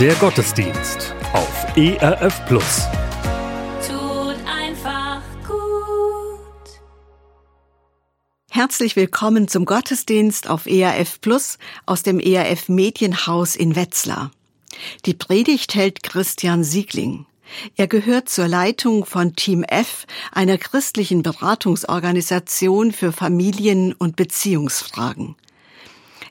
Der Gottesdienst auf ERF Plus. Tut einfach gut. Herzlich willkommen zum Gottesdienst auf ERF Plus aus dem ERF Medienhaus in Wetzlar. Die Predigt hält Christian Siegling. Er gehört zur Leitung von Team F, einer christlichen Beratungsorganisation für Familien- und Beziehungsfragen.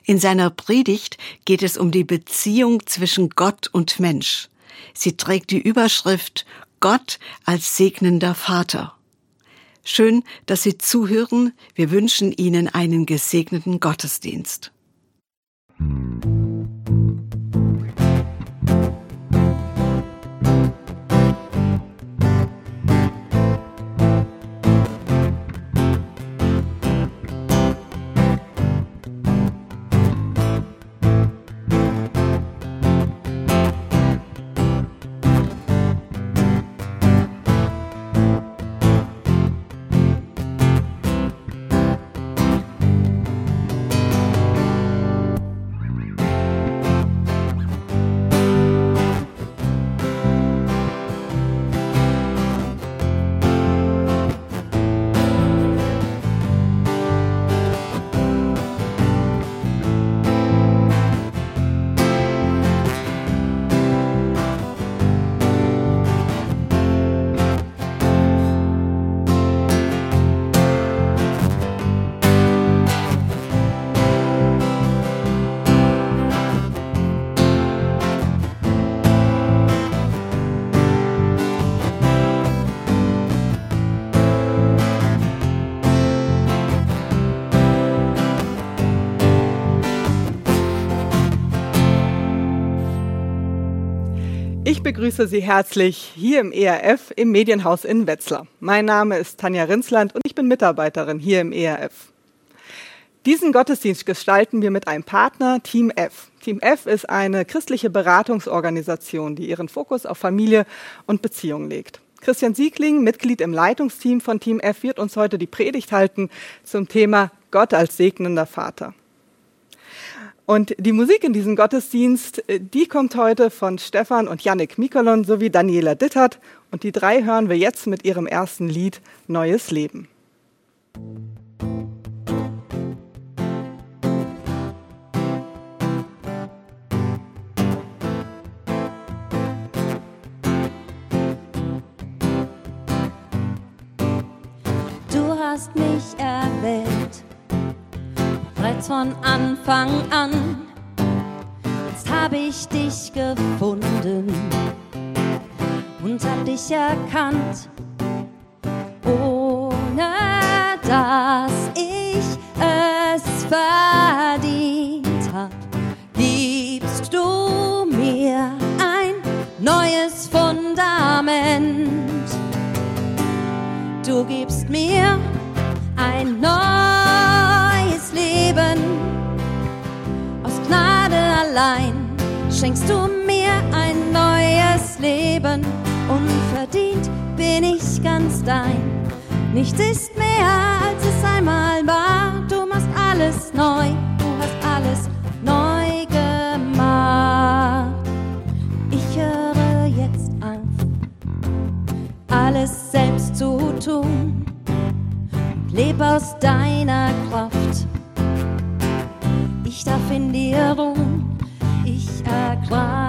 In seiner Predigt geht es um die Beziehung zwischen Gott und Mensch. Sie trägt die Überschrift Gott als segnender Vater. Schön, dass Sie zuhören. Wir wünschen Ihnen einen gesegneten Gottesdienst. Ich begrüße Sie herzlich hier im ERF im Medienhaus in Wetzlar. Mein Name ist Tanja Rinsland und ich bin Mitarbeiterin hier im ERF. Diesen Gottesdienst gestalten wir mit einem Partner, Team F. Team F ist eine christliche Beratungsorganisation, die ihren Fokus auf Familie und Beziehung legt. Christian Siegling, Mitglied im Leitungsteam von Team F, wird uns heute die Predigt halten zum Thema Gott als segnender Vater. Und die Musik in diesem Gottesdienst, äh, die kommt heute von Stefan und Yannick Mikolon sowie Daniela Dittert. Und die drei hören wir jetzt mit ihrem ersten Lied Neues Leben. Du hast mich erwählt, bereits von Anfang an. Jetzt habe ich dich gefunden und hab dich erkannt, ohne dass ich es verdient hab. Gibst du mir ein neues Fundament. Du gibst mir ein neues allein schenkst du mir ein neues Leben. Unverdient bin ich ganz dein. Nichts ist mehr, als es einmal war. Du machst alles neu, du hast alles neu gemacht. Ich höre jetzt auf, alles selbst zu tun. Leb aus deiner Kraft. Ich darf in dir ruhen. Ich ergreife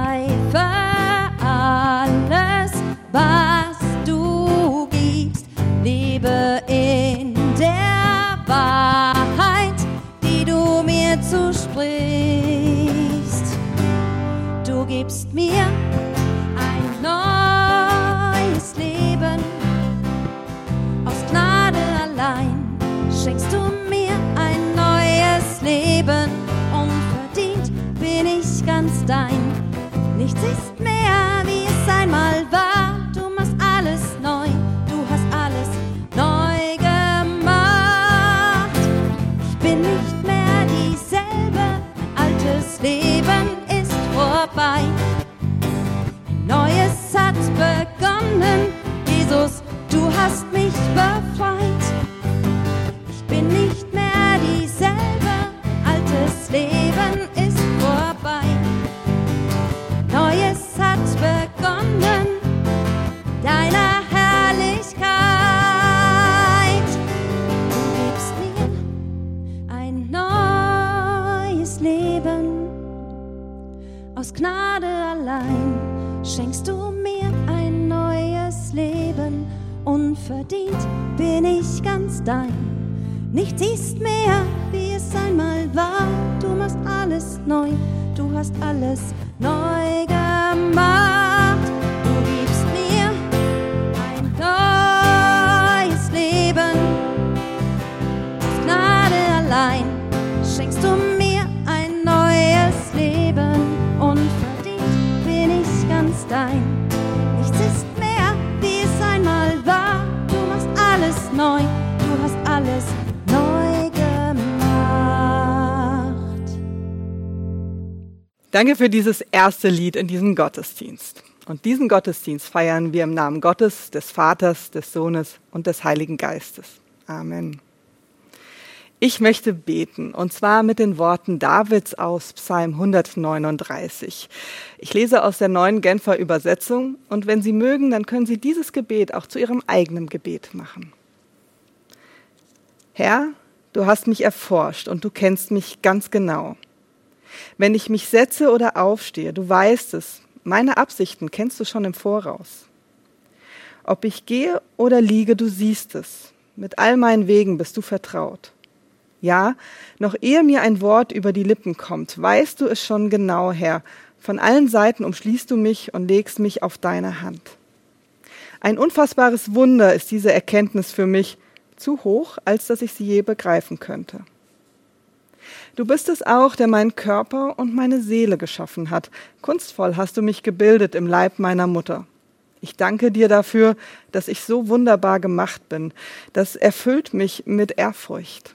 Nichts Danke für dieses erste Lied in diesem Gottesdienst. Und diesen Gottesdienst feiern wir im Namen Gottes, des Vaters, des Sohnes und des Heiligen Geistes. Amen. Ich möchte beten, und zwar mit den Worten Davids aus Psalm 139. Ich lese aus der neuen Genfer Übersetzung, und wenn Sie mögen, dann können Sie dieses Gebet auch zu Ihrem eigenen Gebet machen. Herr, du hast mich erforscht und du kennst mich ganz genau. Wenn ich mich setze oder aufstehe, du weißt es, meine Absichten kennst du schon im Voraus. Ob ich gehe oder liege, du siehst es. Mit all meinen Wegen bist du vertraut. Ja, noch ehe mir ein Wort über die Lippen kommt, weißt du es schon genau, Herr. Von allen Seiten umschließt du mich und legst mich auf deine Hand. Ein unfassbares Wunder ist diese Erkenntnis für mich, zu hoch, als dass ich sie je begreifen könnte. Du bist es auch, der meinen Körper und meine Seele geschaffen hat. Kunstvoll hast du mich gebildet im Leib meiner Mutter. Ich danke dir dafür, dass ich so wunderbar gemacht bin. Das erfüllt mich mit Ehrfurcht.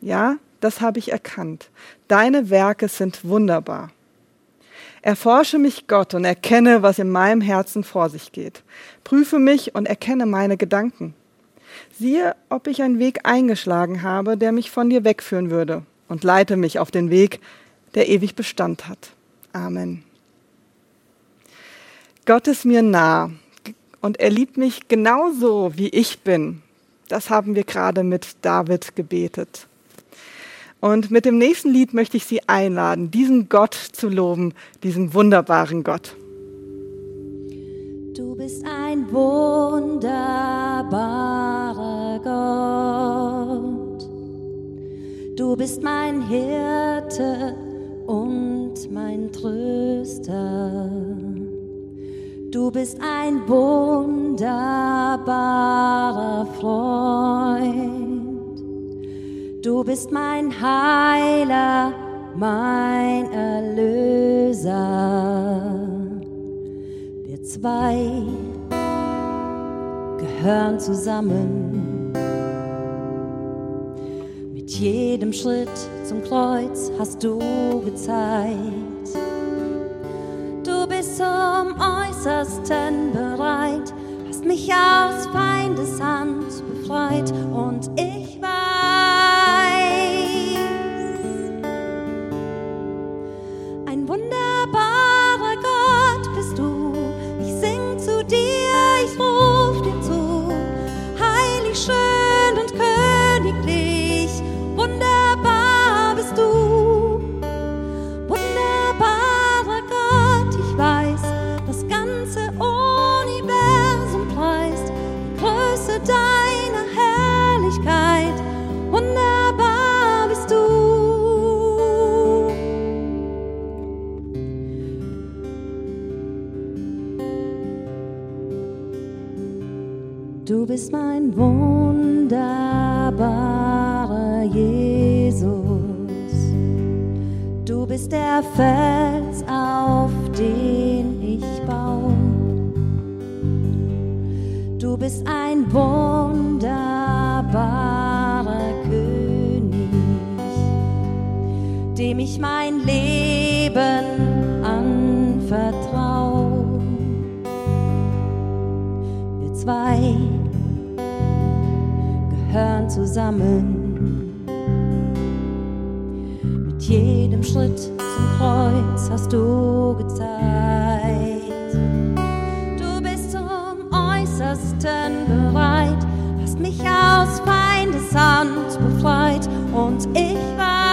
Ja, das habe ich erkannt. Deine Werke sind wunderbar. Erforsche mich, Gott, und erkenne, was in meinem Herzen vor sich geht. Prüfe mich und erkenne meine Gedanken. Siehe, ob ich einen Weg eingeschlagen habe, der mich von dir wegführen würde, und leite mich auf den Weg, der ewig Bestand hat. Amen. Gott ist mir nah und er liebt mich genauso, wie ich bin. Das haben wir gerade mit David gebetet. Und mit dem nächsten Lied möchte ich Sie einladen, diesen Gott zu loben, diesen wunderbaren Gott. Du bist ein wunderbarer Gott. Du bist mein Hirte und mein Tröster. Du bist ein wunderbarer Freund. Du bist mein Heiler, mein Erlöser. Wir zwei gehören zusammen. Jedem Schritt zum Kreuz hast du gezeigt. Du bist zum Äußersten bereit, hast mich aus Feindes Hand befreit und ich weiß, bist mein wunderbarer Jesus. Du bist der Fels, auf den ich baue. Du bist ein wunderbarer König, dem ich mein Leben zusammen. Mit jedem Schritt zum Kreuz hast du gezeigt. Du bist zum Äußersten bereit, hast mich aus Feindes Hand befreit und ich weiß,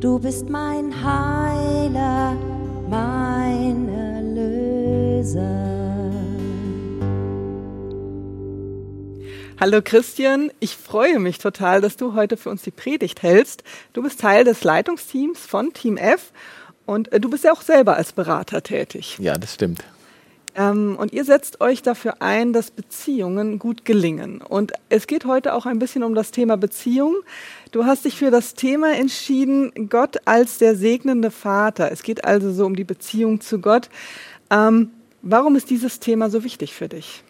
Du bist mein Heiler, mein Erlöser. Hallo Christian, ich freue mich total, dass du heute für uns die Predigt hältst. Du bist Teil des Leitungsteams von Team F und äh, du bist ja auch selber als Berater tätig. Ja, das stimmt. Ähm, und ihr setzt euch dafür ein, dass Beziehungen gut gelingen. Und es geht heute auch ein bisschen um das Thema Beziehung. Du hast dich für das Thema entschieden, Gott als der segnende Vater. Es geht also so um die Beziehung zu Gott. Ähm, warum ist dieses Thema so wichtig für dich?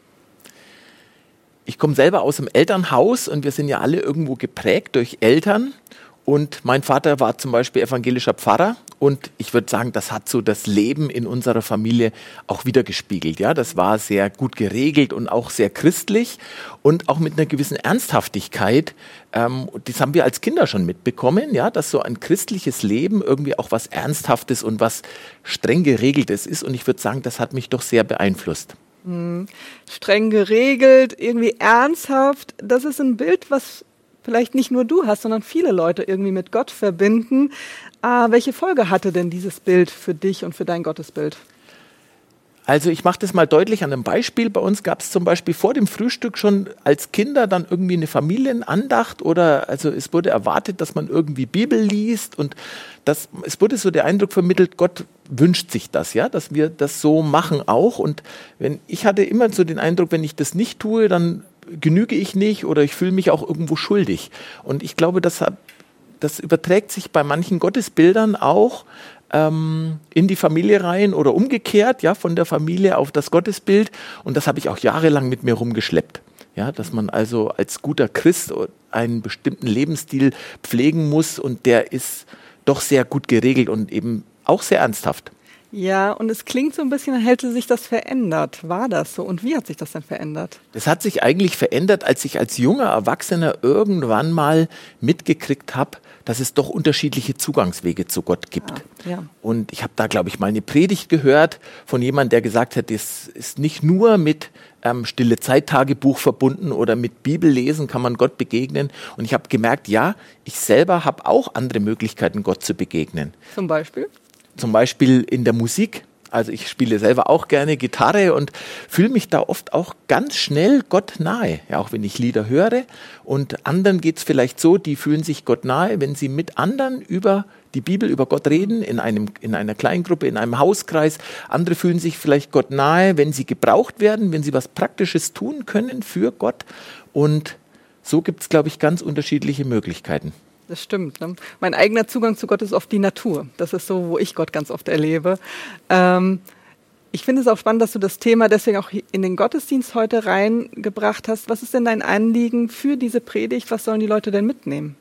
Ich komme selber aus dem Elternhaus und wir sind ja alle irgendwo geprägt durch Eltern. Und mein Vater war zum Beispiel evangelischer Pfarrer und ich würde sagen, das hat so das Leben in unserer Familie auch wieder gespiegelt. Ja, das war sehr gut geregelt und auch sehr christlich und auch mit einer gewissen Ernsthaftigkeit. Ähm, das haben wir als Kinder schon mitbekommen, ja, dass so ein christliches Leben irgendwie auch was Ernsthaftes und was streng geregeltes ist. Und ich würde sagen, das hat mich doch sehr beeinflusst. Hm. Streng geregelt, irgendwie ernsthaft. Das ist ein Bild, was vielleicht nicht nur du hast, sondern viele Leute irgendwie mit Gott verbinden. Äh, welche Folge hatte denn dieses Bild für dich und für dein Gottesbild? Also ich mache das mal deutlich an einem Beispiel. Bei uns gab es zum Beispiel vor dem Frühstück schon als Kinder dann irgendwie eine Familienandacht oder also es wurde erwartet, dass man irgendwie Bibel liest und das, es wurde so der Eindruck vermittelt, Gott wünscht sich das, ja, dass wir das so machen auch. Und wenn ich hatte immer so den Eindruck, wenn ich das nicht tue, dann genüge ich nicht oder ich fühle mich auch irgendwo schuldig. Und ich glaube, das, hat, das überträgt sich bei manchen Gottesbildern auch ähm, in die Familie rein oder umgekehrt, ja, von der Familie auf das Gottesbild. Und das habe ich auch jahrelang mit mir rumgeschleppt. Ja, dass man also als guter Christ einen bestimmten Lebensstil pflegen muss und der ist doch sehr gut geregelt und eben auch sehr ernsthaft. Ja, und es klingt so ein bisschen, als hätte sich das verändert. War das so? Und wie hat sich das denn verändert? Das hat sich eigentlich verändert, als ich als junger Erwachsener irgendwann mal mitgekriegt habe, dass es doch unterschiedliche Zugangswege zu Gott gibt. Ja, ja. Und ich habe da, glaube ich, mal eine Predigt gehört von jemandem, der gesagt hat, das ist nicht nur mit ähm, stille Zeittagebuch verbunden oder mit Bibellesen kann man Gott begegnen. Und ich habe gemerkt, ja, ich selber habe auch andere Möglichkeiten, Gott zu begegnen. Zum Beispiel? Zum Beispiel in der Musik. Also ich spiele selber auch gerne Gitarre und fühle mich da oft auch ganz schnell Gott nahe, ja, auch wenn ich Lieder höre. Und anderen geht es vielleicht so, die fühlen sich Gott nahe, wenn sie mit anderen über die Bibel, über Gott reden, in, einem, in einer Kleingruppe, in einem Hauskreis. Andere fühlen sich vielleicht Gott nahe, wenn sie gebraucht werden, wenn sie was Praktisches tun können für Gott. Und so gibt es, glaube ich, ganz unterschiedliche Möglichkeiten. Das stimmt. Ne? Mein eigener Zugang zu Gott ist oft die Natur. Das ist so, wo ich Gott ganz oft erlebe. Ähm, ich finde es auch spannend, dass du das Thema deswegen auch in den Gottesdienst heute reingebracht hast. Was ist denn dein Anliegen für diese Predigt? Was sollen die Leute denn mitnehmen?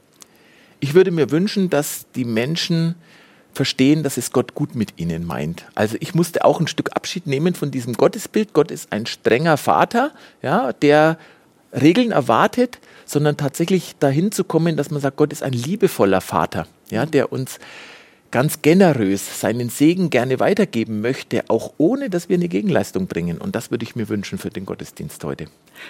Ich würde mir wünschen, dass die Menschen verstehen, dass es Gott gut mit ihnen meint. Also ich musste auch ein Stück Abschied nehmen von diesem Gottesbild. Gott ist ein strenger Vater, ja, der Regeln erwartet, sondern tatsächlich dahin zu kommen, dass man sagt, Gott ist ein liebevoller Vater, ja, der uns ganz generös seinen Segen gerne weitergeben möchte, auch ohne dass wir eine Gegenleistung bringen. Und das würde ich mir wünschen für den Gottesdienst heute.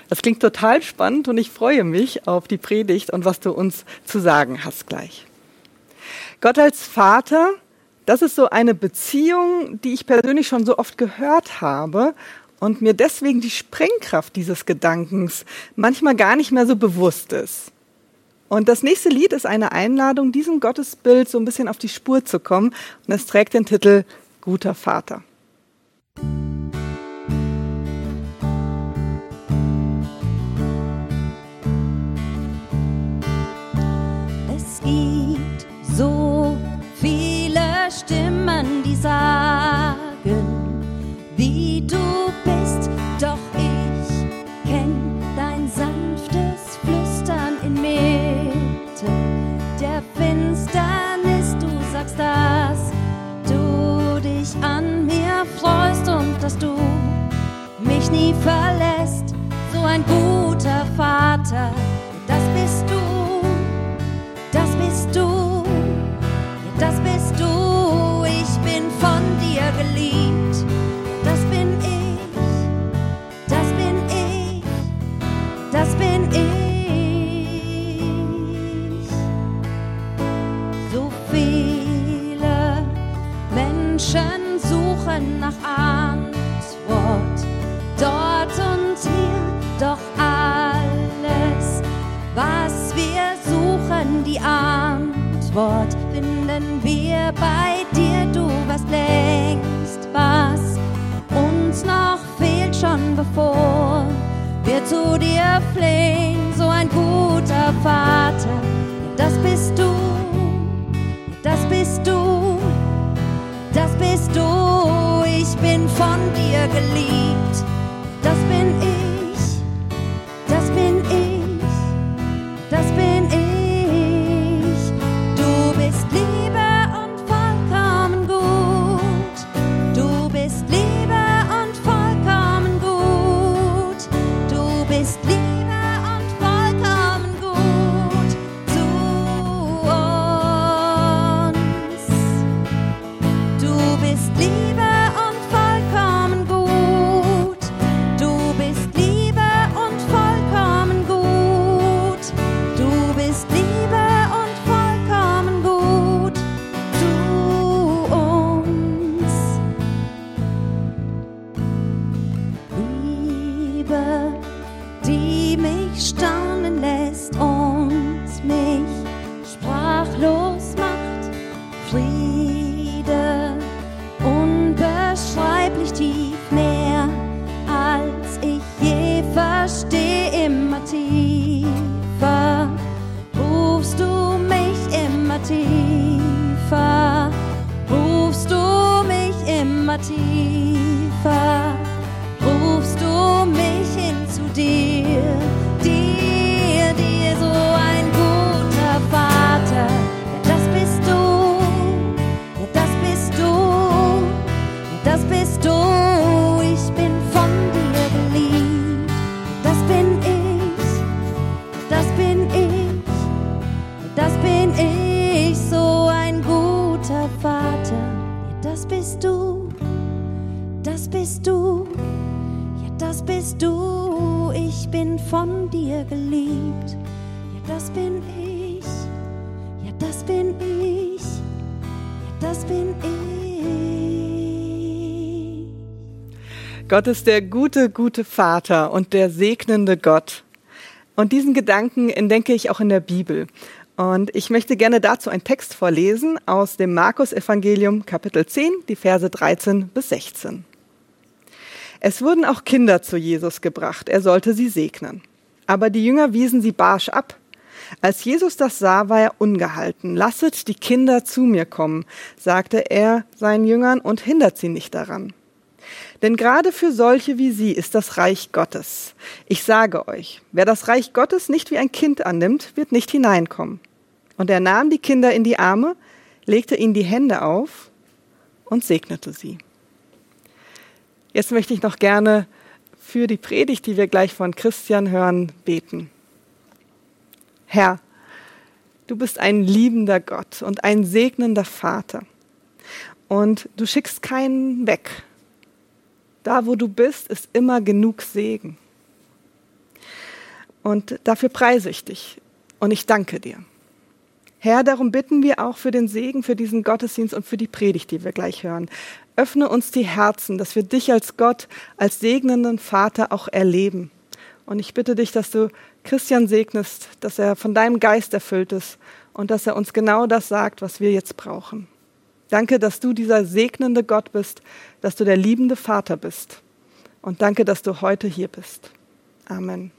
Das klingt total spannend und ich freue mich auf die Predigt und was du uns zu sagen hast gleich. Gott als Vater, das ist so eine Beziehung, die ich persönlich schon so oft gehört habe und mir deswegen die Sprengkraft dieses Gedankens manchmal gar nicht mehr so bewusst ist. Und das nächste Lied ist eine Einladung, diesem Gottesbild so ein bisschen auf die Spur zu kommen. Und es trägt den Titel Guter Vater. Es gibt so viele Stimmen, die sagen, du bist, doch ich kenn dein sanftes Flüstern inmitten der Finsternis. Du sagst, dass du dich an mir freust und dass du mich nie verlässt. So ein guter Vater, das bist du, das bist du, das geliebt. Suchen nach Antwort dort und hier, doch alles, was wir suchen, die Antwort finden wir bei dir. Du weißt längst, was uns noch fehlt, schon bevor wir zu dir flehen. So ein guter Vater, das bist du, das bist du, du. Ich bin von dir geliebt, Gott ist der gute, gute Vater und der segnende Gott. Und diesen Gedanken entdecke ich auch in der Bibel. Und ich möchte gerne dazu einen Text vorlesen aus dem Markus-Evangelium, Kapitel 10, die Verse 13 bis 16. Es wurden auch Kinder zu Jesus gebracht, er sollte sie segnen. Aber die Jünger wiesen sie barsch ab. Als Jesus das sah, war er ungehalten. Lasset die Kinder zu mir kommen, sagte er seinen Jüngern und hindert sie nicht daran. Denn gerade für solche wie sie ist das Reich Gottes. Ich sage euch, wer das Reich Gottes nicht wie ein Kind annimmt, wird nicht hineinkommen. Und er nahm die Kinder in die Arme, legte ihnen die Hände auf und segnete sie. Jetzt möchte ich noch gerne für die Predigt, die wir gleich von Christian hören, beten. Herr, du bist ein liebender Gott und ein segnender Vater. Und du schickst keinen weg. Da, wo du bist, ist immer genug Segen. Und dafür preise ich dich und ich danke dir. Herr, darum bitten wir auch für den Segen, für diesen Gottesdienst und für die Predigt, die wir gleich hören. Öffne uns die Herzen, dass wir dich als Gott, als segnenden Vater auch erleben. Und ich bitte dich, dass du Christian segnest, dass er von deinem Geist erfüllt ist und dass er uns genau das sagt, was wir jetzt brauchen. Danke, dass du dieser segnende Gott bist, dass du der liebende Vater bist. Und danke, dass du heute hier bist. Amen.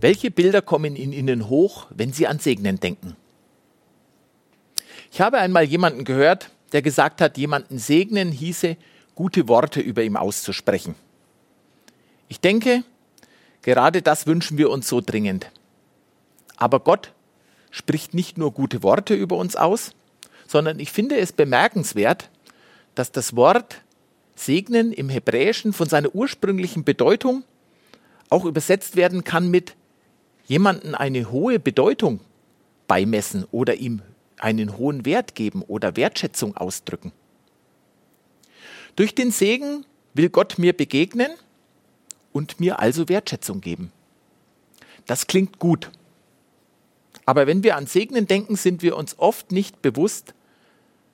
Welche Bilder kommen in Ihnen hoch, wenn Sie an Segnen denken? Ich habe einmal jemanden gehört, der gesagt hat, jemanden segnen hieße, gute Worte über ihm auszusprechen. Ich denke, gerade das wünschen wir uns so dringend. Aber Gott spricht nicht nur gute Worte über uns aus, sondern ich finde es bemerkenswert, dass das Wort segnen im Hebräischen von seiner ursprünglichen Bedeutung auch übersetzt werden kann mit jemanden eine hohe Bedeutung beimessen oder ihm einen hohen Wert geben oder Wertschätzung ausdrücken. Durch den Segen will Gott mir begegnen und mir also Wertschätzung geben. Das klingt gut. Aber wenn wir an Segnen denken, sind wir uns oft nicht bewusst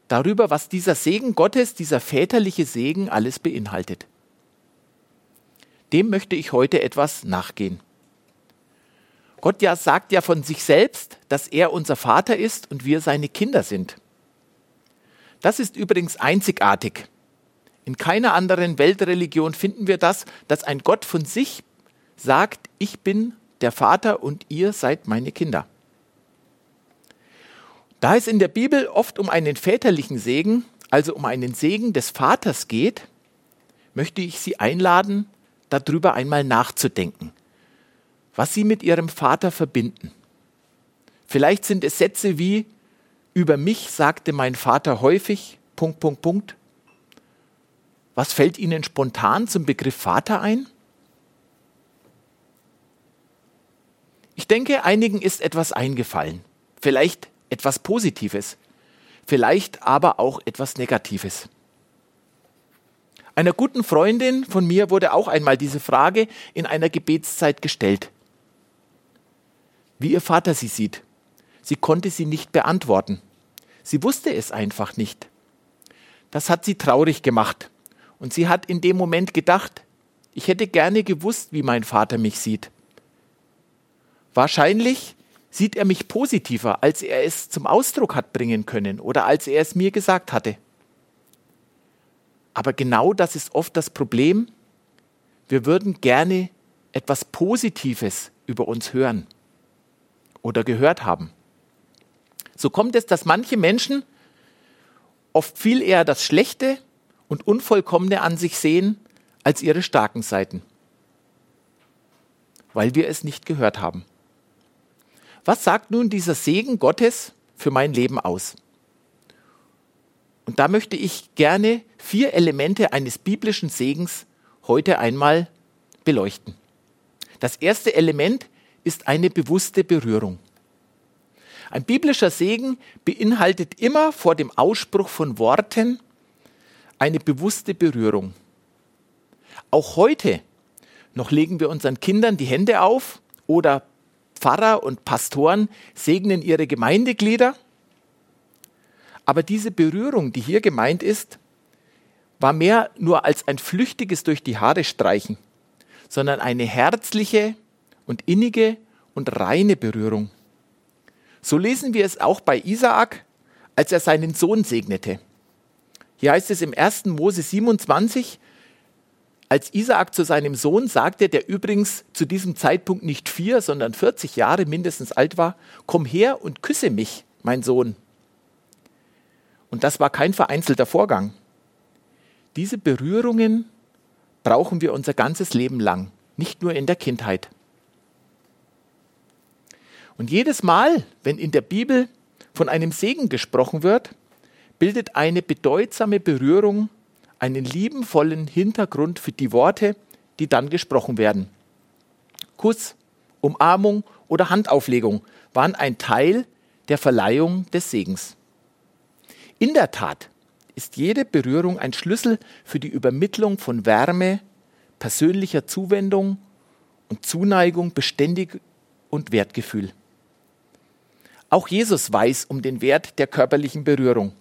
darüber, was dieser Segen Gottes, dieser väterliche Segen alles beinhaltet. Dem möchte ich heute etwas nachgehen. Gott ja sagt ja von sich selbst, dass er unser Vater ist und wir seine Kinder sind. Das ist übrigens einzigartig. In keiner anderen Weltreligion finden wir das, dass ein Gott von sich sagt, ich bin der Vater und ihr seid meine Kinder. Da es in der Bibel oft um einen väterlichen Segen, also um einen Segen des Vaters geht, möchte ich Sie einladen, darüber einmal nachzudenken was sie mit ihrem Vater verbinden. Vielleicht sind es Sätze wie, über mich sagte mein Vater häufig, Punkt, Punkt, Punkt. Was fällt Ihnen spontan zum Begriff Vater ein? Ich denke, einigen ist etwas eingefallen. Vielleicht etwas Positives, vielleicht aber auch etwas Negatives. Einer guten Freundin von mir wurde auch einmal diese Frage in einer Gebetszeit gestellt wie ihr Vater sie sieht. Sie konnte sie nicht beantworten. Sie wusste es einfach nicht. Das hat sie traurig gemacht. Und sie hat in dem Moment gedacht, ich hätte gerne gewusst, wie mein Vater mich sieht. Wahrscheinlich sieht er mich positiver, als er es zum Ausdruck hat bringen können oder als er es mir gesagt hatte. Aber genau das ist oft das Problem. Wir würden gerne etwas Positives über uns hören oder gehört haben. So kommt es, dass manche Menschen oft viel eher das Schlechte und Unvollkommene an sich sehen als ihre starken Seiten, weil wir es nicht gehört haben. Was sagt nun dieser Segen Gottes für mein Leben aus? Und da möchte ich gerne vier Elemente eines biblischen Segens heute einmal beleuchten. Das erste Element ist eine bewusste Berührung. Ein biblischer Segen beinhaltet immer vor dem Ausspruch von Worten eine bewusste Berührung. Auch heute noch legen wir unseren Kindern die Hände auf oder Pfarrer und Pastoren segnen ihre Gemeindeglieder. Aber diese Berührung, die hier gemeint ist, war mehr nur als ein flüchtiges durch die Haare streichen, sondern eine herzliche, und innige und reine Berührung. So lesen wir es auch bei Isaak, als er seinen Sohn segnete. Hier heißt es im 1. Mose 27, als Isaak zu seinem Sohn sagte, der übrigens zu diesem Zeitpunkt nicht vier, sondern 40 Jahre mindestens alt war, komm her und küsse mich, mein Sohn. Und das war kein vereinzelter Vorgang. Diese Berührungen brauchen wir unser ganzes Leben lang, nicht nur in der Kindheit. Und jedes Mal, wenn in der Bibel von einem Segen gesprochen wird, bildet eine bedeutsame Berührung einen liebenvollen Hintergrund für die Worte, die dann gesprochen werden. Kuss, Umarmung oder Handauflegung waren ein Teil der Verleihung des Segens. In der Tat ist jede Berührung ein Schlüssel für die Übermittlung von Wärme, persönlicher Zuwendung und Zuneigung, beständig und Wertgefühl. Auch Jesus weiß um den Wert der körperlichen Berührung.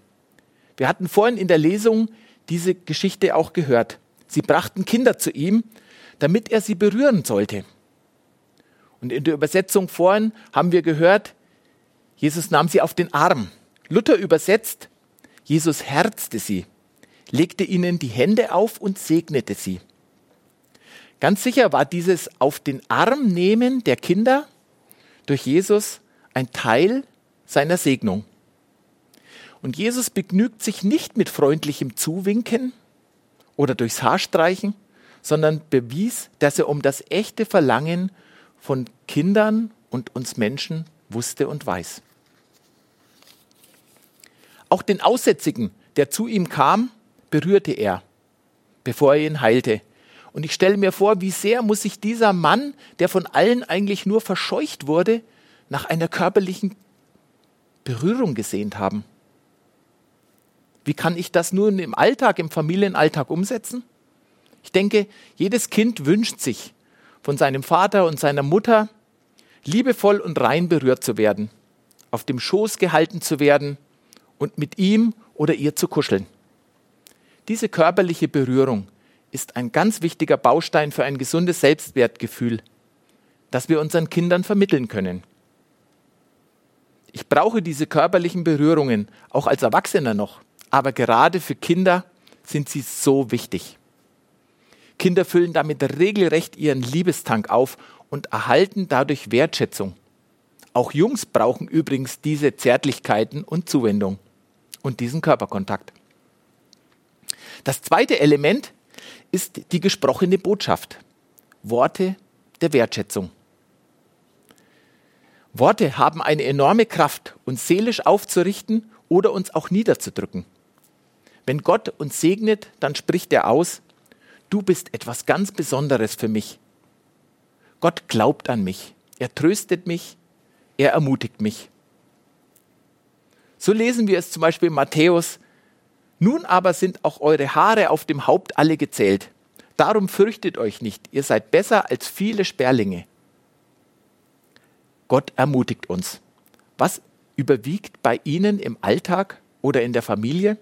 Wir hatten vorhin in der Lesung diese Geschichte auch gehört. Sie brachten Kinder zu ihm, damit er sie berühren sollte. Und in der Übersetzung vorhin haben wir gehört, Jesus nahm sie auf den Arm. Luther übersetzt, Jesus herzte sie, legte ihnen die Hände auf und segnete sie. Ganz sicher war dieses auf den Arm nehmen der Kinder durch Jesus ein Teil seiner Segnung. Und Jesus begnügt sich nicht mit freundlichem Zuwinken oder durchs Haar streichen, sondern bewies, dass er um das echte Verlangen von Kindern und uns Menschen wusste und weiß. Auch den Aussätzigen, der zu ihm kam, berührte er, bevor er ihn heilte. Und ich stelle mir vor, wie sehr muss sich dieser Mann, der von allen eigentlich nur verscheucht wurde, nach einer körperlichen Berührung gesehnt haben. Wie kann ich das nun im Alltag, im Familienalltag umsetzen? Ich denke, jedes Kind wünscht sich, von seinem Vater und seiner Mutter liebevoll und rein berührt zu werden, auf dem Schoß gehalten zu werden und mit ihm oder ihr zu kuscheln. Diese körperliche Berührung ist ein ganz wichtiger Baustein für ein gesundes Selbstwertgefühl, das wir unseren Kindern vermitteln können. Ich brauche diese körperlichen Berührungen auch als Erwachsener noch, aber gerade für Kinder sind sie so wichtig. Kinder füllen damit regelrecht ihren Liebestank auf und erhalten dadurch Wertschätzung. Auch Jungs brauchen übrigens diese Zärtlichkeiten und Zuwendung und diesen Körperkontakt. Das zweite Element ist die gesprochene Botschaft. Worte der Wertschätzung. Worte haben eine enorme Kraft, uns seelisch aufzurichten oder uns auch niederzudrücken. Wenn Gott uns segnet, dann spricht er aus, du bist etwas ganz Besonderes für mich. Gott glaubt an mich, er tröstet mich, er ermutigt mich. So lesen wir es zum Beispiel in Matthäus, nun aber sind auch eure Haare auf dem Haupt alle gezählt. Darum fürchtet euch nicht, ihr seid besser als viele Sperlinge. Gott ermutigt uns. Was überwiegt bei Ihnen im Alltag oder in der Familie?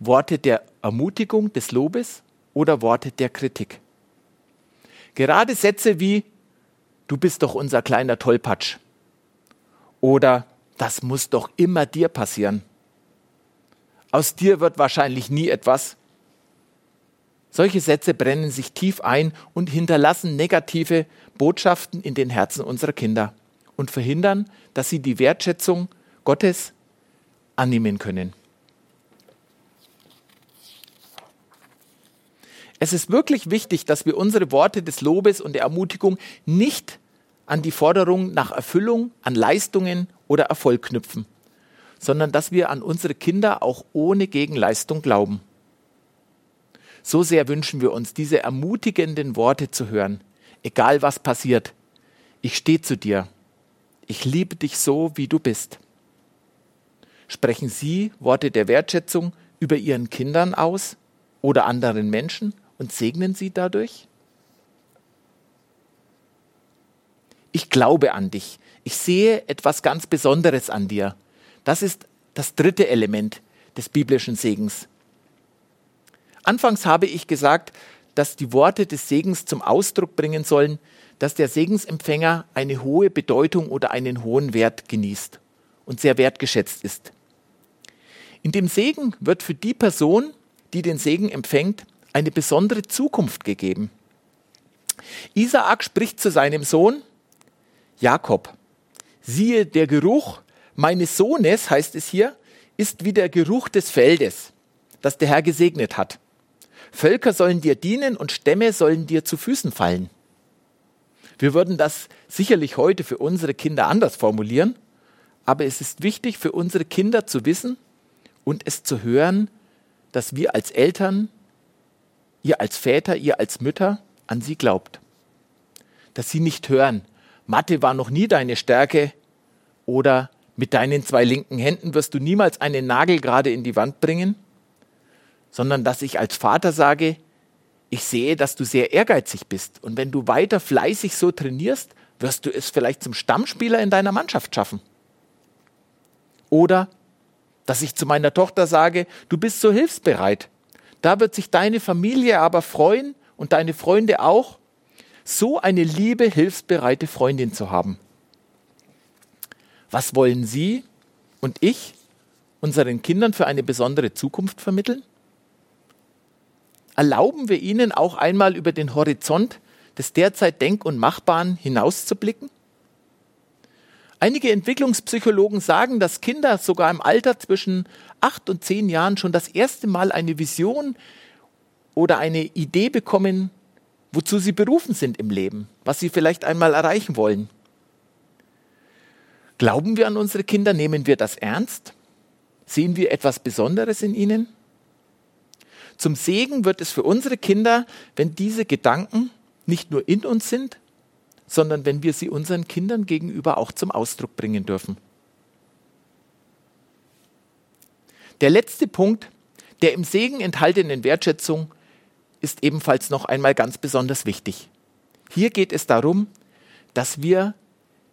Worte der Ermutigung, des Lobes oder Worte der Kritik? Gerade Sätze wie Du bist doch unser kleiner Tollpatsch oder Das muss doch immer dir passieren. Aus dir wird wahrscheinlich nie etwas. Solche Sätze brennen sich tief ein und hinterlassen negative Botschaften in den Herzen unserer Kinder und verhindern, dass sie die Wertschätzung Gottes annehmen können. Es ist wirklich wichtig, dass wir unsere Worte des Lobes und der Ermutigung nicht an die Forderung nach Erfüllung, an Leistungen oder Erfolg knüpfen, sondern dass wir an unsere Kinder auch ohne Gegenleistung glauben. So sehr wünschen wir uns, diese ermutigenden Worte zu hören, egal was passiert. Ich stehe zu dir, ich liebe dich so, wie du bist. Sprechen Sie Worte der Wertschätzung über Ihren Kindern aus oder anderen Menschen und segnen sie dadurch? Ich glaube an dich. Ich sehe etwas ganz Besonderes an dir. Das ist das dritte Element des biblischen Segens. Anfangs habe ich gesagt, dass die Worte des Segens zum Ausdruck bringen sollen, dass der Segensempfänger eine hohe Bedeutung oder einen hohen Wert genießt und sehr wertgeschätzt ist. In dem Segen wird für die Person, die den Segen empfängt, eine besondere Zukunft gegeben. Isaak spricht zu seinem Sohn Jakob, siehe, der Geruch meines Sohnes, heißt es hier, ist wie der Geruch des Feldes, das der Herr gesegnet hat. Völker sollen dir dienen und Stämme sollen dir zu Füßen fallen. Wir würden das sicherlich heute für unsere Kinder anders formulieren, aber es ist wichtig für unsere Kinder zu wissen und es zu hören, dass wir als Eltern, ihr als Väter, ihr als Mütter an sie glaubt. Dass sie nicht hören, Mathe war noch nie deine Stärke oder mit deinen zwei linken Händen wirst du niemals einen Nagel gerade in die Wand bringen, sondern dass ich als Vater sage, ich sehe, dass du sehr ehrgeizig bist. Und wenn du weiter fleißig so trainierst, wirst du es vielleicht zum Stammspieler in deiner Mannschaft schaffen. Oder dass ich zu meiner Tochter sage, du bist so hilfsbereit. Da wird sich deine Familie aber freuen und deine Freunde auch, so eine liebe, hilfsbereite Freundin zu haben. Was wollen Sie und ich unseren Kindern für eine besondere Zukunft vermitteln? Erlauben wir ihnen auch einmal über den Horizont des derzeit Denk- und Machbaren hinauszublicken? Einige Entwicklungspsychologen sagen, dass Kinder sogar im Alter zwischen acht und zehn Jahren schon das erste Mal eine Vision oder eine Idee bekommen, wozu sie berufen sind im Leben, was sie vielleicht einmal erreichen wollen. Glauben wir an unsere Kinder? Nehmen wir das ernst? Sehen wir etwas Besonderes in ihnen? Zum Segen wird es für unsere Kinder, wenn diese Gedanken nicht nur in uns sind, sondern wenn wir sie unseren Kindern gegenüber auch zum Ausdruck bringen dürfen. Der letzte Punkt der im Segen enthaltenen Wertschätzung ist ebenfalls noch einmal ganz besonders wichtig. Hier geht es darum, dass wir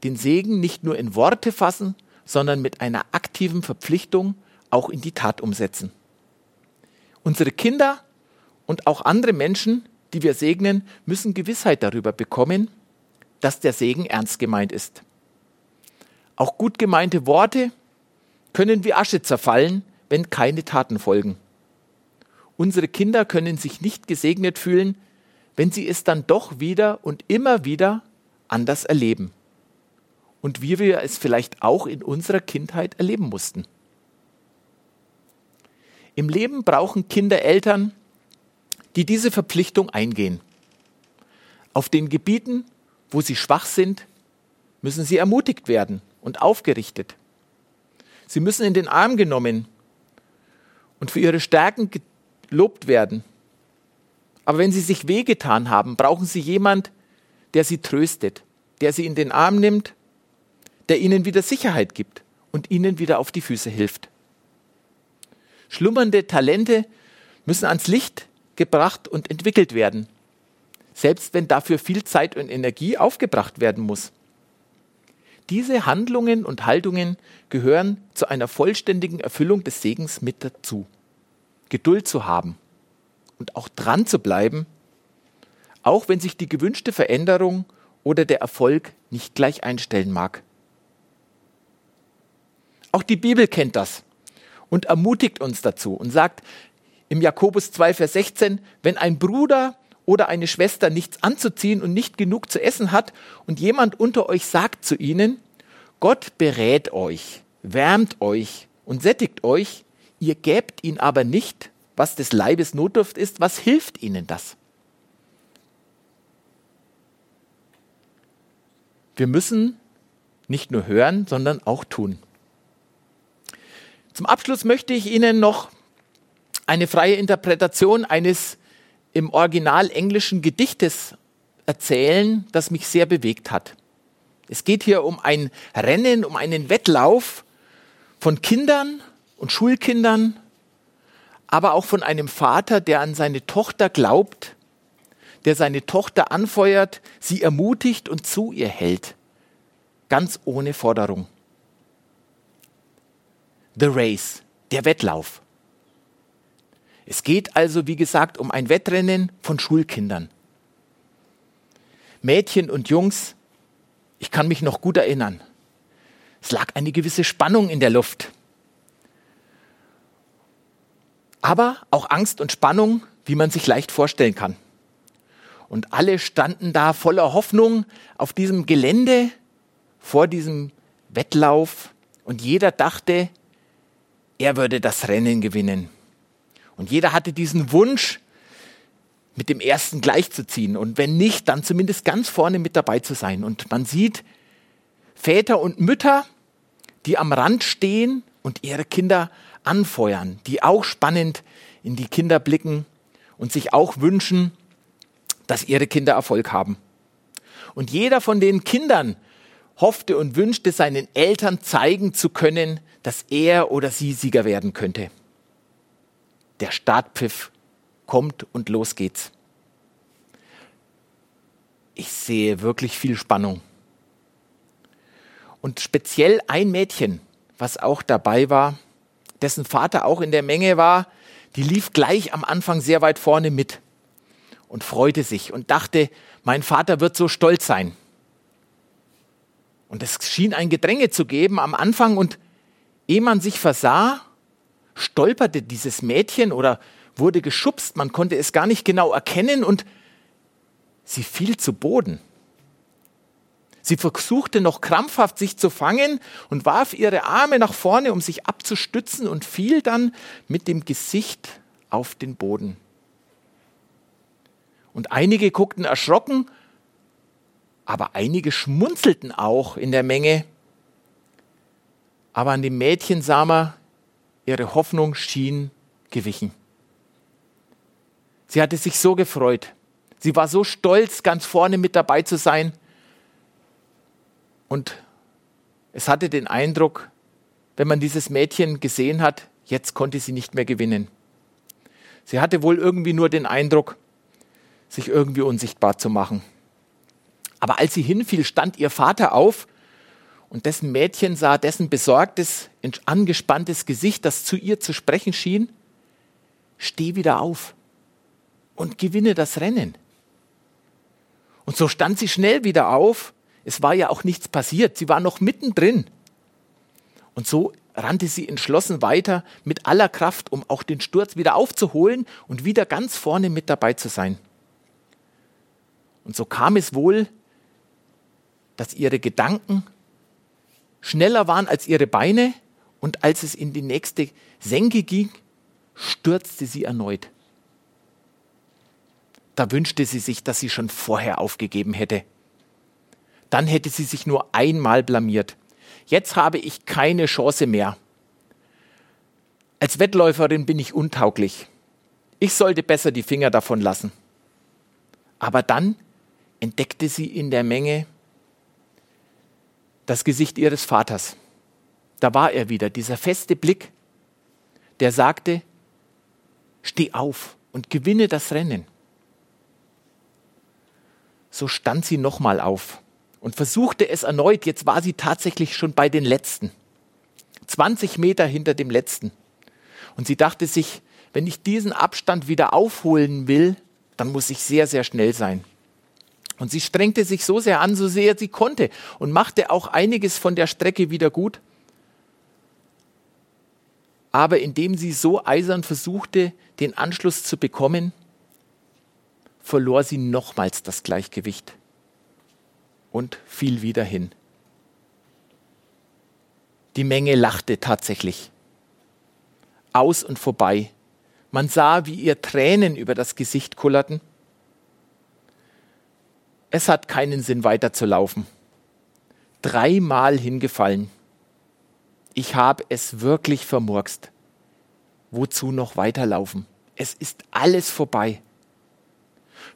den Segen nicht nur in Worte fassen, sondern mit einer aktiven Verpflichtung auch in die Tat umsetzen. Unsere Kinder und auch andere Menschen, die wir segnen, müssen Gewissheit darüber bekommen, dass der Segen ernst gemeint ist. Auch gut gemeinte Worte können wie Asche zerfallen, wenn keine Taten folgen. Unsere Kinder können sich nicht gesegnet fühlen, wenn sie es dann doch wieder und immer wieder anders erleben. Und wie wir es vielleicht auch in unserer Kindheit erleben mussten. Im Leben brauchen Kinder Eltern, die diese Verpflichtung eingehen. Auf den Gebieten, wo sie schwach sind, müssen sie ermutigt werden und aufgerichtet. Sie müssen in den Arm genommen und für ihre Stärken gelobt werden. Aber wenn sie sich wehgetan haben, brauchen sie jemand, der sie tröstet, der sie in den Arm nimmt, der ihnen wieder Sicherheit gibt und ihnen wieder auf die Füße hilft. Schlummernde Talente müssen ans Licht gebracht und entwickelt werden, selbst wenn dafür viel Zeit und Energie aufgebracht werden muss. Diese Handlungen und Haltungen gehören zu einer vollständigen Erfüllung des Segens mit dazu. Geduld zu haben und auch dran zu bleiben, auch wenn sich die gewünschte Veränderung oder der Erfolg nicht gleich einstellen mag. Auch die Bibel kennt das und ermutigt uns dazu und sagt im Jakobus 2, Vers 16, wenn ein Bruder oder eine Schwester nichts anzuziehen und nicht genug zu essen hat und jemand unter euch sagt zu ihnen, Gott berät euch, wärmt euch und sättigt euch, ihr gebt ihn aber nicht, was des Leibes Notdurft ist, was hilft ihnen das? Wir müssen nicht nur hören, sondern auch tun. Zum Abschluss möchte ich Ihnen noch eine freie Interpretation eines im Original englischen Gedichtes erzählen, das mich sehr bewegt hat. Es geht hier um ein Rennen, um einen Wettlauf von Kindern und Schulkindern, aber auch von einem Vater, der an seine Tochter glaubt, der seine Tochter anfeuert, sie ermutigt und zu ihr hält, ganz ohne Forderung. The Race, der Wettlauf. Es geht also, wie gesagt, um ein Wettrennen von Schulkindern. Mädchen und Jungs, ich kann mich noch gut erinnern. Es lag eine gewisse Spannung in der Luft. Aber auch Angst und Spannung, wie man sich leicht vorstellen kann. Und alle standen da voller Hoffnung auf diesem Gelände vor diesem Wettlauf und jeder dachte, er würde das Rennen gewinnen. Und jeder hatte diesen Wunsch, mit dem ersten gleichzuziehen und wenn nicht, dann zumindest ganz vorne mit dabei zu sein. Und man sieht Väter und Mütter, die am Rand stehen und ihre Kinder anfeuern, die auch spannend in die Kinder blicken und sich auch wünschen, dass ihre Kinder Erfolg haben. Und jeder von den Kindern hoffte und wünschte, seinen Eltern zeigen zu können, dass er oder sie Sieger werden könnte. Der Startpfiff kommt und los geht's. Ich sehe wirklich viel Spannung. Und speziell ein Mädchen, was auch dabei war, dessen Vater auch in der Menge war, die lief gleich am Anfang sehr weit vorne mit und freute sich und dachte, mein Vater wird so stolz sein. Und es schien ein Gedränge zu geben am Anfang und ehe man sich versah, stolperte dieses Mädchen oder wurde geschubst, man konnte es gar nicht genau erkennen und sie fiel zu Boden. Sie versuchte noch krampfhaft sich zu fangen und warf ihre Arme nach vorne, um sich abzustützen und fiel dann mit dem Gesicht auf den Boden. Und einige guckten erschrocken, aber einige schmunzelten auch in der Menge. Aber an dem Mädchen sah man, ihre Hoffnung schien gewichen. Sie hatte sich so gefreut. Sie war so stolz, ganz vorne mit dabei zu sein. Und es hatte den Eindruck, wenn man dieses Mädchen gesehen hat, jetzt konnte sie nicht mehr gewinnen. Sie hatte wohl irgendwie nur den Eindruck, sich irgendwie unsichtbar zu machen. Aber als sie hinfiel, stand ihr Vater auf und dessen Mädchen sah dessen besorgtes, angespanntes Gesicht, das zu ihr zu sprechen schien. Steh wieder auf und gewinne das Rennen. Und so stand sie schnell wieder auf. Es war ja auch nichts passiert. Sie war noch mittendrin. Und so rannte sie entschlossen weiter mit aller Kraft, um auch den Sturz wieder aufzuholen und wieder ganz vorne mit dabei zu sein. Und so kam es wohl, dass ihre Gedanken schneller waren als ihre Beine und als es in die nächste Senke ging, stürzte sie erneut. Da wünschte sie sich, dass sie schon vorher aufgegeben hätte. Dann hätte sie sich nur einmal blamiert. Jetzt habe ich keine Chance mehr. Als Wettläuferin bin ich untauglich. Ich sollte besser die Finger davon lassen. Aber dann entdeckte sie in der Menge das Gesicht ihres Vaters. Da war er wieder, dieser feste Blick, der sagte, steh auf und gewinne das Rennen. So stand sie nochmal auf und versuchte es erneut. Jetzt war sie tatsächlich schon bei den Letzten. 20 Meter hinter dem Letzten. Und sie dachte sich, wenn ich diesen Abstand wieder aufholen will, dann muss ich sehr, sehr schnell sein. Und sie strengte sich so sehr an, so sehr sie konnte und machte auch einiges von der Strecke wieder gut. Aber indem sie so eisern versuchte, den Anschluss zu bekommen, verlor sie nochmals das Gleichgewicht und fiel wieder hin. Die Menge lachte tatsächlich. Aus und vorbei. Man sah, wie ihr Tränen über das Gesicht kullerten es hat keinen Sinn weiterzulaufen. Dreimal hingefallen. Ich habe es wirklich vermurkst. Wozu noch weiterlaufen? Es ist alles vorbei.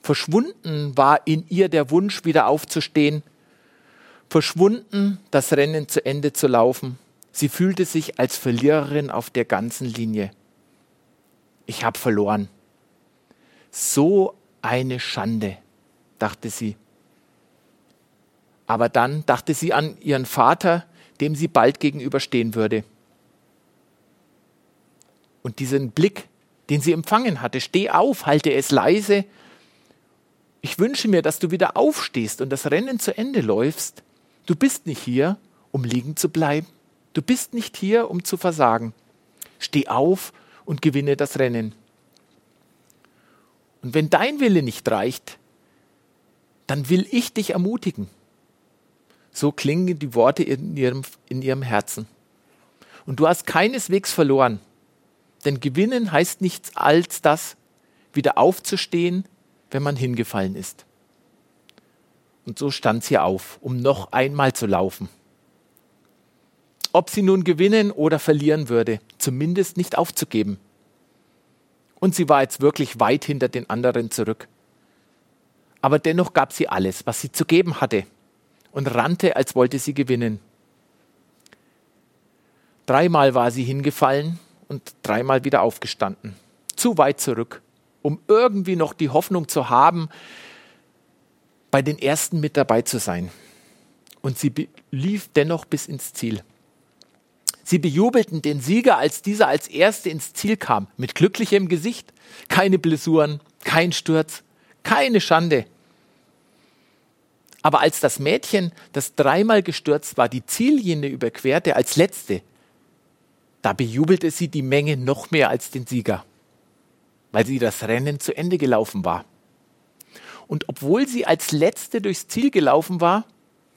Verschwunden war in ihr der Wunsch, wieder aufzustehen. Verschwunden, das Rennen zu Ende zu laufen. Sie fühlte sich als Verliererin auf der ganzen Linie. Ich habe verloren. So eine Schande, dachte sie. Aber dann dachte sie an ihren Vater, dem sie bald gegenüberstehen würde. Und diesen Blick, den sie empfangen hatte, steh auf, halte es leise. Ich wünsche mir, dass du wieder aufstehst und das Rennen zu Ende läufst. Du bist nicht hier, um liegen zu bleiben. Du bist nicht hier, um zu versagen. Steh auf und gewinne das Rennen. Und wenn dein Wille nicht reicht, dann will ich dich ermutigen. So klingen die Worte in ihrem, in ihrem Herzen. Und du hast keineswegs verloren. Denn gewinnen heißt nichts als das, wieder aufzustehen, wenn man hingefallen ist. Und so stand sie auf, um noch einmal zu laufen. Ob sie nun gewinnen oder verlieren würde, zumindest nicht aufzugeben. Und sie war jetzt wirklich weit hinter den anderen zurück. Aber dennoch gab sie alles, was sie zu geben hatte und rannte, als wollte sie gewinnen. Dreimal war sie hingefallen und dreimal wieder aufgestanden. Zu weit zurück, um irgendwie noch die Hoffnung zu haben, bei den Ersten mit dabei zu sein. Und sie lief dennoch bis ins Ziel. Sie bejubelten den Sieger, als dieser als Erste ins Ziel kam, mit glücklichem Gesicht, keine Blessuren, kein Sturz, keine Schande. Aber als das Mädchen, das dreimal gestürzt war, die Ziellinie überquerte als letzte, da bejubelte sie die Menge noch mehr als den Sieger, weil sie das Rennen zu Ende gelaufen war. Und obwohl sie als letzte durchs Ziel gelaufen war,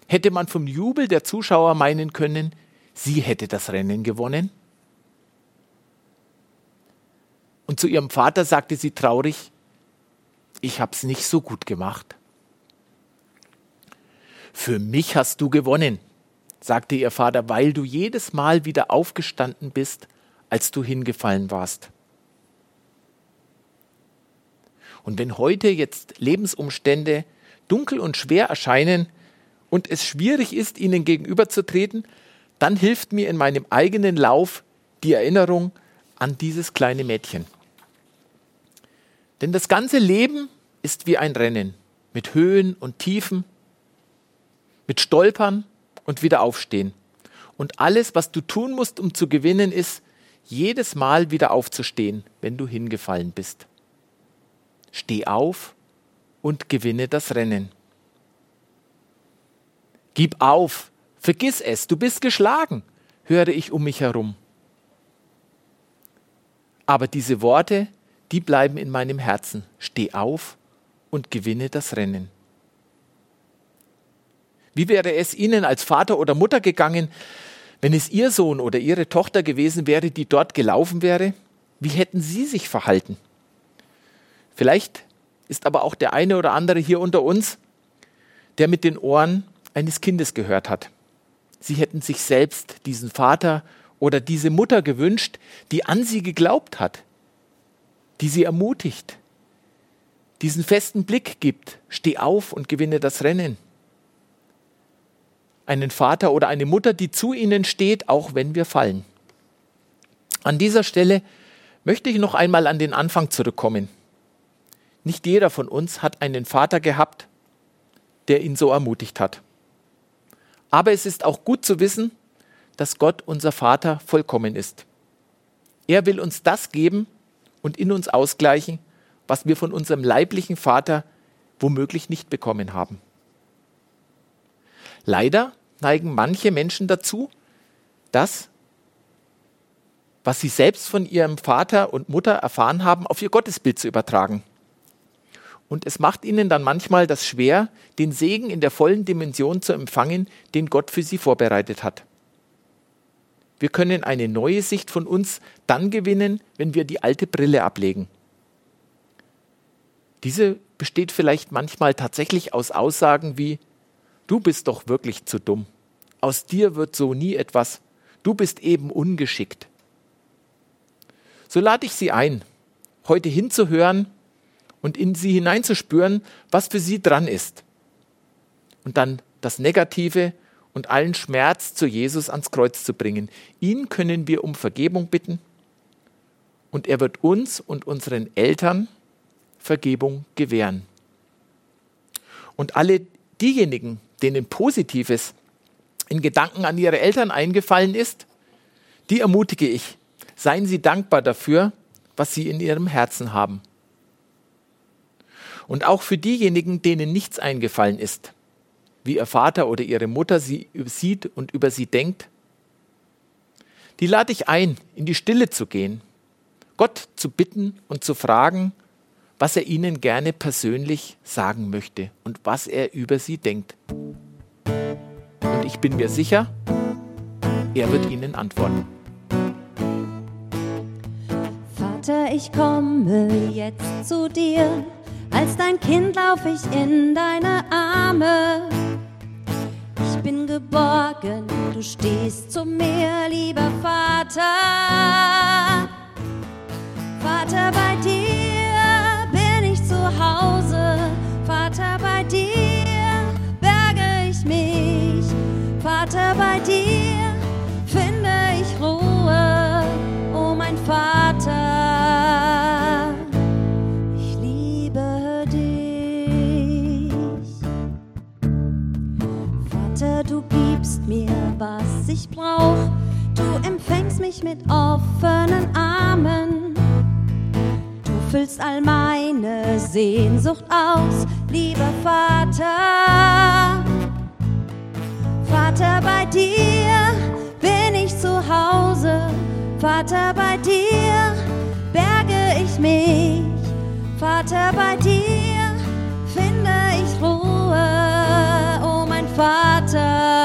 hätte man vom Jubel der Zuschauer meinen können, sie hätte das Rennen gewonnen. Und zu ihrem Vater sagte sie traurig, ich hab's nicht so gut gemacht. Für mich hast du gewonnen, sagte ihr Vater, weil du jedes Mal wieder aufgestanden bist, als du hingefallen warst. Und wenn heute jetzt Lebensumstände dunkel und schwer erscheinen und es schwierig ist, ihnen gegenüberzutreten, dann hilft mir in meinem eigenen Lauf die Erinnerung an dieses kleine Mädchen. Denn das ganze Leben ist wie ein Rennen mit Höhen und Tiefen, mit Stolpern und wieder aufstehen. Und alles, was du tun musst, um zu gewinnen, ist, jedes Mal wieder aufzustehen, wenn du hingefallen bist. Steh auf und gewinne das Rennen. Gib auf, vergiss es, du bist geschlagen, höre ich um mich herum. Aber diese Worte, die bleiben in meinem Herzen. Steh auf und gewinne das Rennen. Wie wäre es Ihnen als Vater oder Mutter gegangen, wenn es Ihr Sohn oder Ihre Tochter gewesen wäre, die dort gelaufen wäre? Wie hätten Sie sich verhalten? Vielleicht ist aber auch der eine oder andere hier unter uns, der mit den Ohren eines Kindes gehört hat. Sie hätten sich selbst diesen Vater oder diese Mutter gewünscht, die an sie geglaubt hat, die sie ermutigt, diesen festen Blick gibt, steh auf und gewinne das Rennen. Einen Vater oder eine Mutter, die zu ihnen steht, auch wenn wir fallen. An dieser Stelle möchte ich noch einmal an den Anfang zurückkommen. Nicht jeder von uns hat einen Vater gehabt, der ihn so ermutigt hat. Aber es ist auch gut zu wissen, dass Gott unser Vater vollkommen ist. Er will uns das geben, und in uns ausgleichen, was wir von unserem leiblichen Vater womöglich nicht bekommen haben. Leider neigen manche Menschen dazu, das, was sie selbst von ihrem Vater und Mutter erfahren haben, auf ihr Gottesbild zu übertragen. Und es macht ihnen dann manchmal das schwer, den Segen in der vollen Dimension zu empfangen, den Gott für sie vorbereitet hat. Wir können eine neue Sicht von uns dann gewinnen, wenn wir die alte Brille ablegen. Diese besteht vielleicht manchmal tatsächlich aus Aussagen wie Du bist doch wirklich zu dumm. Aus dir wird so nie etwas. Du bist eben ungeschickt. So lade ich Sie ein, heute hinzuhören und in Sie hineinzuspüren, was für Sie dran ist. Und dann das Negative und allen Schmerz zu Jesus ans Kreuz zu bringen. Ihn können wir um Vergebung bitten und er wird uns und unseren Eltern Vergebung gewähren. Und alle diejenigen, denen Positives in Gedanken an ihre Eltern eingefallen ist, die ermutige ich. Seien Sie dankbar dafür, was Sie in Ihrem Herzen haben. Und auch für diejenigen, denen nichts eingefallen ist, wie ihr Vater oder ihre Mutter sie sieht und über sie denkt? Die lade ich ein, in die Stille zu gehen, Gott zu bitten und zu fragen, was er ihnen gerne persönlich sagen möchte und was er über sie denkt. Und ich bin mir sicher, er wird ihnen antworten. Vater, ich komme jetzt zu dir. Als dein Kind lauf ich in deine Arme bin geborgen, du stehst zu mir, lieber Vater. Vater, bei dir ich Hause, Vater, bei dir berge ich mich, Vater, bei dir finde ich Ruhe, oh mein Vater. mir, was ich brauch. Du empfängst mich mit offenen Armen füllst all meine Sehnsucht aus, lieber Vater. Vater, bei dir bin ich zu Hause. Vater, bei dir berge ich mich. Vater, bei dir finde ich Ruhe. Oh mein Vater.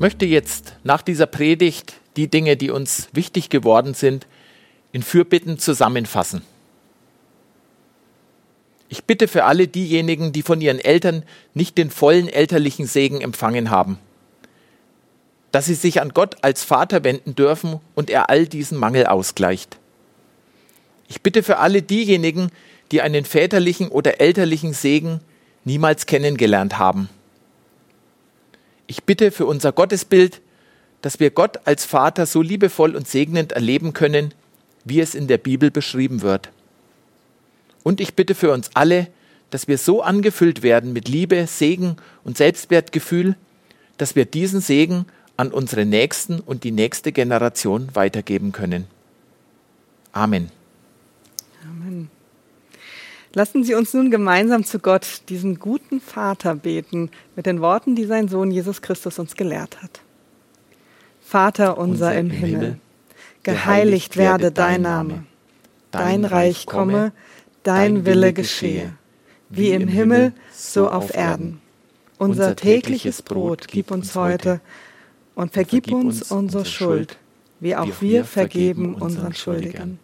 Ich möchte jetzt nach dieser Predigt die Dinge, die uns wichtig geworden sind, in Fürbitten zusammenfassen. Ich bitte für alle diejenigen, die von ihren Eltern nicht den vollen elterlichen Segen empfangen haben, dass sie sich an Gott als Vater wenden dürfen und er all diesen Mangel ausgleicht. Ich bitte für alle diejenigen, die einen väterlichen oder elterlichen Segen niemals kennengelernt haben. Ich bitte für unser Gottesbild, dass wir Gott als Vater so liebevoll und segnend erleben können, wie es in der Bibel beschrieben wird. Und ich bitte für uns alle, dass wir so angefüllt werden mit Liebe, Segen und Selbstwertgefühl, dass wir diesen Segen an unsere Nächsten und die nächste Generation weitergeben können. Amen. Amen. Lassen Sie uns nun gemeinsam zu Gott, diesem guten Vater, beten, mit den Worten, die sein Sohn Jesus Christus uns gelehrt hat. Vater unser, im Himmel, Himmel geheiligt werde dein Name, dein Reich komme, dein Wille geschehe, wie im Himmel, so auf Erden. Unser tägliches Brot gib uns heute und vergib uns unsere Schuld, wie auch wir vergeben unseren Schuldigen.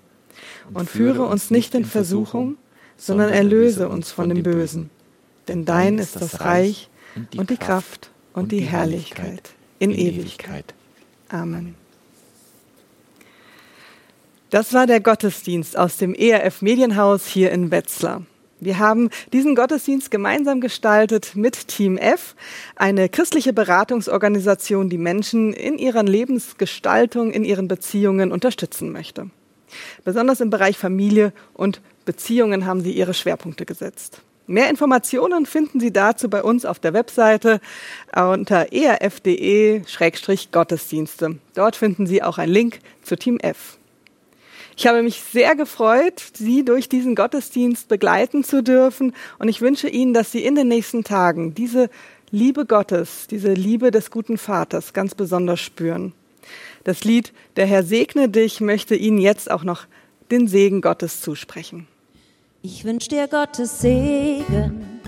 Und führe uns nicht in Versuchung, sondern erlöse uns von dem Bösen. Denn dein ist das Reich und die Kraft und die Herrlichkeit in Ewigkeit. Amen. Das war der Gottesdienst aus dem ERF Medienhaus hier in Wetzlar. Wir haben diesen Gottesdienst gemeinsam gestaltet mit Team F, eine christliche Beratungsorganisation, die Menschen in ihrer Lebensgestaltung, in ihren Beziehungen unterstützen möchte. Besonders im Bereich Familie und Beziehungen haben sie ihre Schwerpunkte gesetzt. Mehr Informationen finden Sie dazu bei uns auf der Webseite unter erf.de-gottesdienste. Dort finden Sie auch einen Link zu Team F. Ich habe mich sehr gefreut, Sie durch diesen Gottesdienst begleiten zu dürfen und ich wünsche Ihnen, dass Sie in den nächsten Tagen diese Liebe Gottes, diese Liebe des guten Vaters ganz besonders spüren. Das Lied Der Herr segne dich möchte Ihnen jetzt auch noch den Segen Gottes zusprechen. Ich wünsche dir Gottes Segen.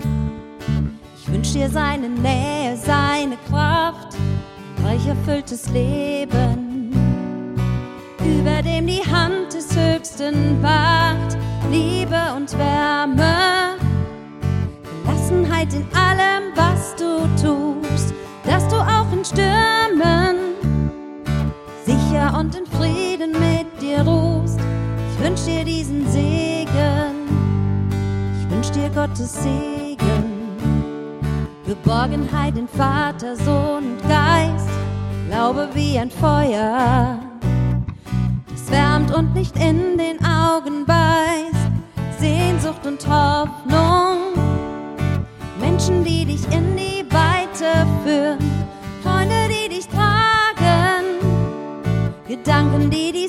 Ich wünsche dir seine Nähe, seine Kraft, reich erfülltes Leben über dem die Hand des Höchsten wacht, Liebe und Wärme, Gelassenheit in allem, Gottes Segen, Geborgenheit in Vater, Sohn und Geist, Glaube wie ein Feuer wärmt und nicht in den Augen beißt. Sehnsucht und Hoffnung, Menschen, die dich in die Weite führen, Freunde, die dich tragen, Gedanken, die die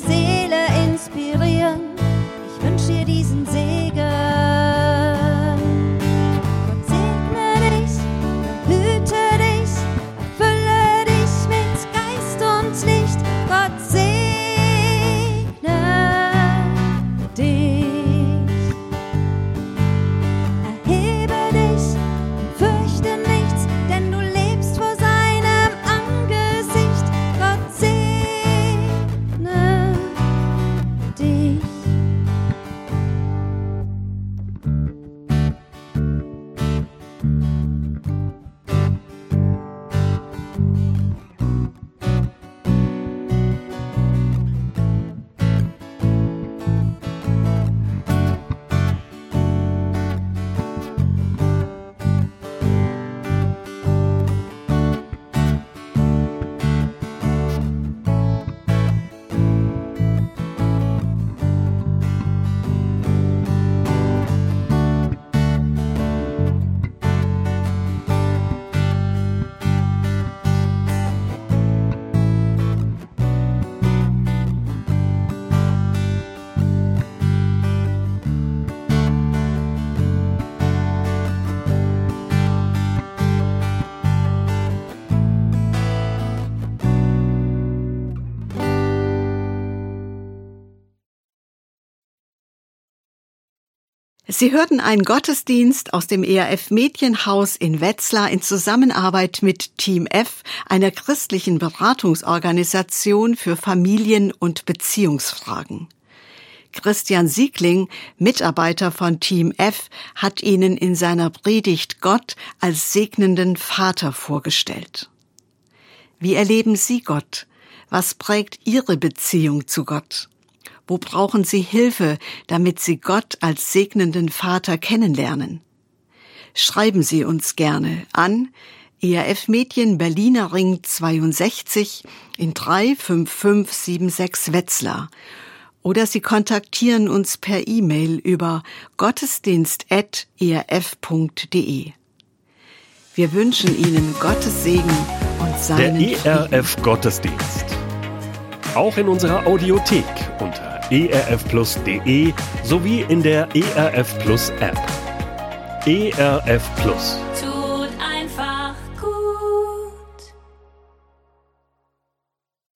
Sie hörten einen Gottesdienst aus dem ERF Medienhaus in Wetzlar in Zusammenarbeit mit Team F, einer christlichen Beratungsorganisation für Familien- und Beziehungsfragen. Christian Siegling, Mitarbeiter von Team F, hat Ihnen in seiner Predigt Gott als segnenden Vater vorgestellt. Wie erleben Sie Gott? Was prägt Ihre Beziehung zu Gott? Wo brauchen Sie Hilfe, damit Sie Gott als segnenden Vater kennenlernen? Schreiben Sie uns gerne an ERF Medien Berliner Ring 62 in 35576 Wetzlar oder Sie kontaktieren uns per E-Mail über gottesdienst.erf.de. Wir wünschen Ihnen Gottes Segen und seinen Der ERF Gottesdienst. Auch in unserer Audiothek unter erfplus.de sowie in der ERF Plus App. ERF Plus.